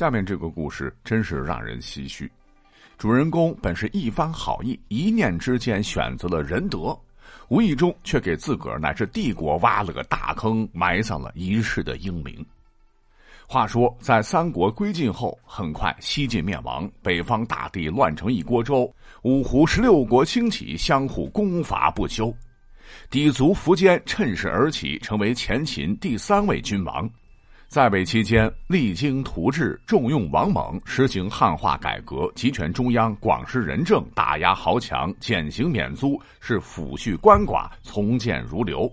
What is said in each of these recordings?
下面这个故事真是让人唏嘘。主人公本是一番好意，一念之间选择了仁德，无意中却给自个儿乃至帝国挖了个大坑，埋葬了一世的英名。话说，在三国归晋后，很快西晋灭亡，北方大地乱成一锅粥，五胡十六国兴起，相互攻伐不休。氐族苻坚趁势而起，成为前秦第三位君王。在位期间，励精图治，重用王猛，实行汉化改革，集权中央，广施仁政，打压豪强，减刑免租，是抚恤鳏寡，从谏如流。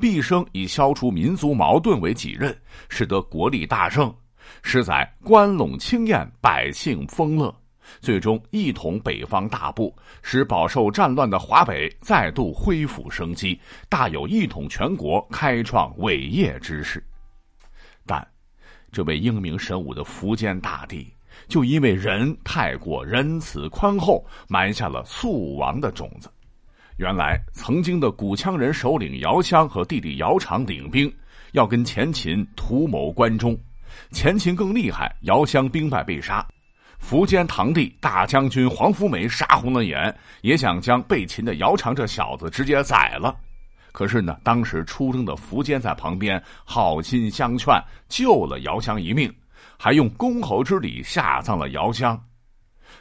毕生以消除民族矛盾为己任，使得国力大盛。十载，关陇清晏，百姓丰乐，最终一统北方大部，使饱受战乱的华北再度恢复生机，大有一统全国、开创伟业之势。这位英明神武的苻坚大帝，就因为人太过仁慈宽厚，埋下了速亡的种子。原来，曾经的古羌人首领姚襄和弟弟姚苌领兵，要跟前秦图谋关中。前秦更厉害，姚襄兵败被杀。苻坚堂弟大将军黄福美杀红了眼，也想将被擒的姚苌这小子直接宰了。可是呢，当时出征的苻坚在旁边好心相劝，救了姚襄一命，还用公侯之礼下葬了姚襄。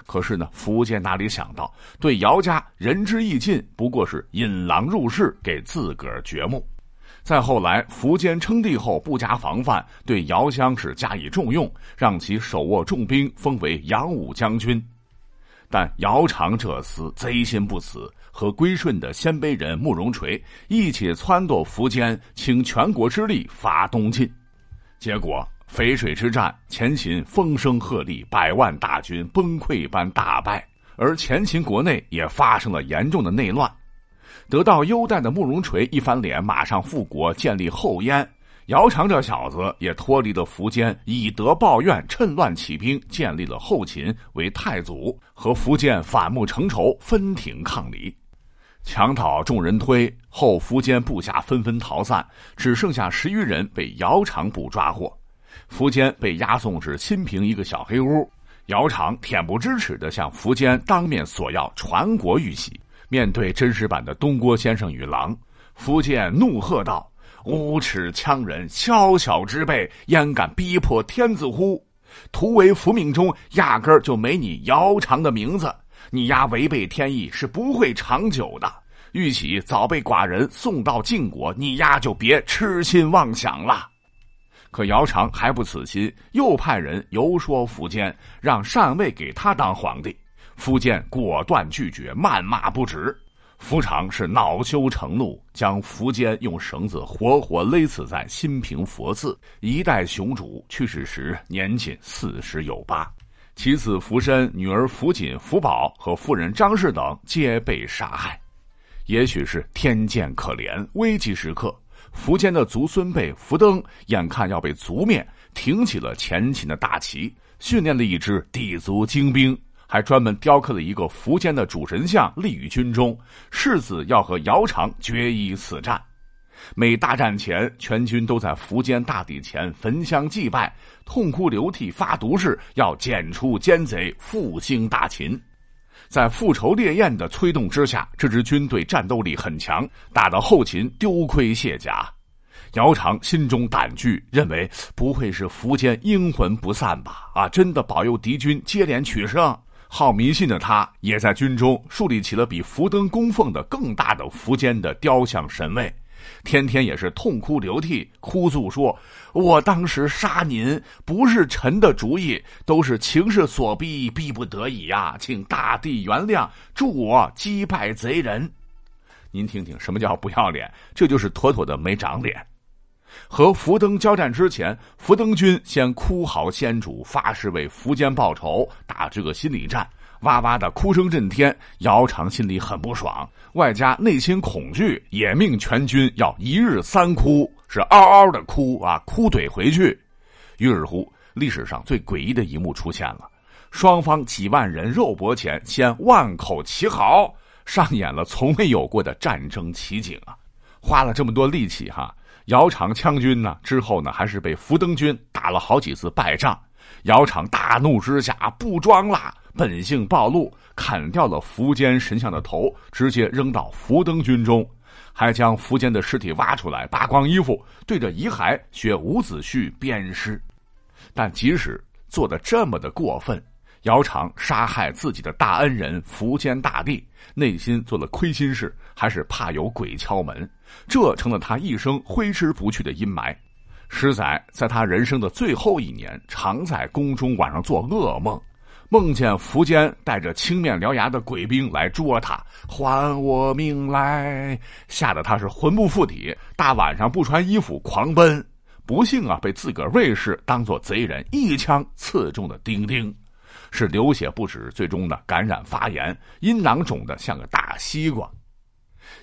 可是呢，苻坚哪里想到，对姚家仁至义尽，不过是引狼入室，给自个儿掘墓。再后来，苻坚称帝后不加防范，对姚襄是加以重用，让其手握重兵，封为扬武将军。但姚苌这厮贼心不死，和归顺的鲜卑人慕容垂一起撺掇苻坚倾全国之力伐东晋，结果淝水之战，前秦风声鹤唳，百万大军崩溃般大败，而前秦国内也发生了严重的内乱。得到优待的慕容垂一翻脸，马上复国，建立后燕。姚苌这小子也脱离了苻坚，以德报怨，趁乱起兵，建立了后秦为太祖，和苻坚反目成仇，分庭抗礼。墙倒众人推，后苻坚部下纷纷逃散，只剩下十余人被姚苌捕抓获。苻坚被押送至新平一个小黑屋，姚苌恬不知耻地向苻坚当面索要传国玉玺。面对真实版的东郭先生与狼，苻坚怒喝道。无耻羌人，小小之辈，焉敢逼迫天子乎？图为伏命中压根儿就没你姚苌的名字，你丫违背天意是不会长久的。玉玺早被寡人送到晋国，你丫就别痴心妄想了。可姚长还不死心，又派人游说苻坚，让禅位给他当皇帝。苻坚果断拒绝，谩骂不止。夫常是恼羞成怒，将苻坚用绳子活活勒死在新平佛寺。一代雄主去世时年仅四十有八，其子苻申、女儿苻瑾、苻宝和夫人张氏等皆被杀害。也许是天见可怜，危急时刻，苻坚的族孙辈苻登眼看要被族灭，挺起了前秦的大旗，训练了一支氐族精兵。还专门雕刻了一个苻坚的主神像，立于军中，世子要和姚苌决一死战。每大战前，全军都在苻坚大帝前焚香祭拜，痛哭流涕，发毒誓要剪除奸贼，复兴大秦。在复仇烈焰的催动之下，这支军队战斗力很强，打到后勤丢盔卸甲。姚苌心中胆惧，认为不会是苻坚阴魂不散吧？啊，真的保佑敌军接连取胜。好迷信的他，也在军中树立起了比福登供奉的更大的苻坚的雕像神位，天天也是痛哭流涕，哭诉说：“我当时杀您不是臣的主意，都是情势所逼，逼不得已呀，请大帝原谅，助我击败贼人。”您听听，什么叫不要脸？这就是妥妥的没长脸。和福登交战之前，福登军先哭嚎先主，发誓为苻坚报仇，打这个心理战，哇哇的哭声震天。姚苌心里很不爽，外加内心恐惧，也命全军要一日三哭，是嗷嗷的哭啊，哭怼回去。于是乎，历史上最诡异的一幕出现了：双方几万人肉搏前，先万口齐嚎，上演了从未有过的战争奇景啊！花了这么多力气哈。姚苌羌军呢？之后呢，还是被福登军打了好几次败仗。姚苌大怒之下不装了，本性暴露，砍掉了苻坚神像的头，直接扔到福登军中，还将苻坚的尸体挖出来，扒光衣服，对着遗骸学伍子胥鞭尸。但即使做的这么的过分，姚苌杀害自己的大恩人苻坚大帝，内心做了亏心事，还是怕有鬼敲门，这成了他一生挥之不去的阴霾。施载在他人生的最后一年，常在宫中晚上做噩梦，梦见苻坚带着青面獠牙的鬼兵来捉他，还我命来，吓得他是魂不附体，大晚上不穿衣服狂奔，不幸啊，被自个儿卫士当做贼人，一枪刺中了丁丁，是流血不止，最终呢感染发炎，阴囊肿的像个大西瓜。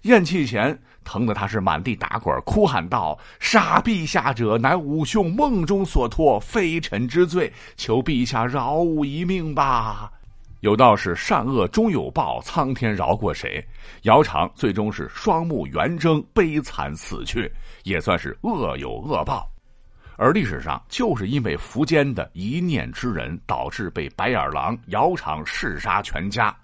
咽气前，疼得他是满地打滚，哭喊道：“杀陛下者，乃吾兄梦中所托，非臣之罪，求陛下饶吾一命吧。”有道是善恶终有报，苍天饶过谁？姚苌最终是双目圆睁，悲惨死去，也算是恶有恶报。而历史上就是因为苻坚的一念之仁，导致被白眼狼姚苌弑杀全家。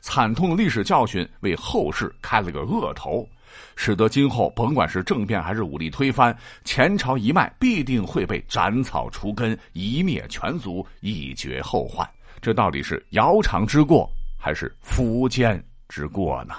惨痛的历史教训为后世开了个恶头，使得今后甭管是政变还是武力推翻，前朝一脉必定会被斩草除根，一灭全族，以绝后患。这到底是姚苌之过，还是苻坚之过呢？